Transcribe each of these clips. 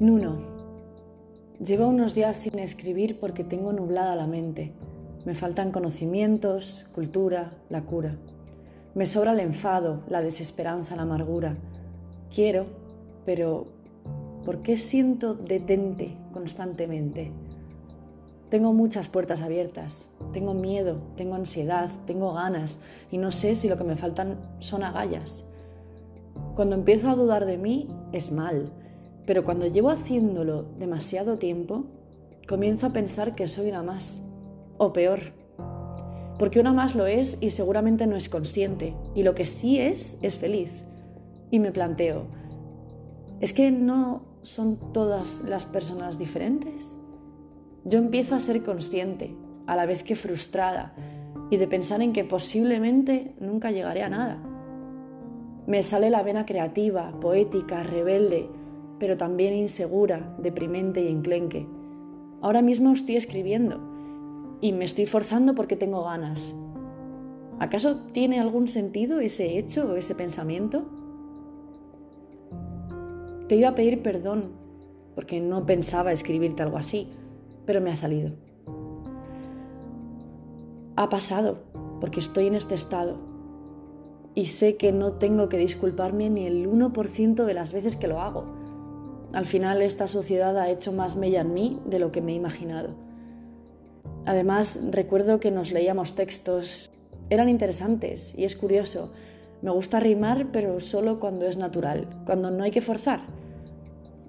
Nuno. Llevo unos días sin escribir porque tengo nublada la mente. Me faltan conocimientos, cultura, la cura. Me sobra el enfado, la desesperanza, la amargura. Quiero, pero ¿por qué siento detente constantemente? Tengo muchas puertas abiertas, tengo miedo, tengo ansiedad, tengo ganas y no sé si lo que me faltan son agallas. Cuando empiezo a dudar de mí es mal, pero cuando llevo haciéndolo demasiado tiempo, comienzo a pensar que soy una más, o peor, porque una más lo es y seguramente no es consciente, y lo que sí es es feliz. Y me planteo, ¿es que no son todas las personas diferentes? Yo empiezo a ser consciente, a la vez que frustrada, y de pensar en que posiblemente nunca llegaré a nada. Me sale la vena creativa, poética, rebelde, pero también insegura, deprimente y enclenque. Ahora mismo estoy escribiendo y me estoy forzando porque tengo ganas. ¿Acaso tiene algún sentido ese hecho o ese pensamiento? Te iba a pedir perdón porque no pensaba escribirte algo así, pero me ha salido. Ha pasado porque estoy en este estado y sé que no tengo que disculparme ni el 1% de las veces que lo hago al final esta sociedad ha hecho más mella en mí de lo que me he imaginado. Además, recuerdo que nos leíamos textos, eran interesantes y es curioso. Me gusta rimar, pero solo cuando es natural, cuando no hay que forzar.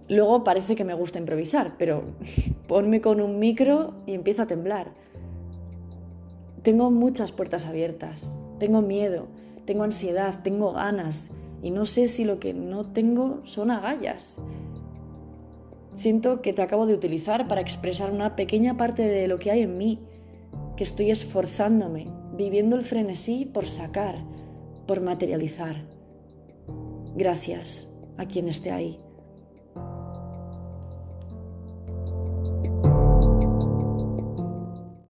Luego parece que me gusta improvisar, pero ponme con un micro y empiezo a temblar. Tengo muchas puertas abiertas, tengo miedo, tengo ansiedad, tengo ganas y no sé si lo que no tengo son agallas. Siento que te acabo de utilizar para expresar una pequeña parte de lo que hay en mí, que estoy esforzándome, viviendo el frenesí por sacar, por materializar. Gracias a quien esté ahí.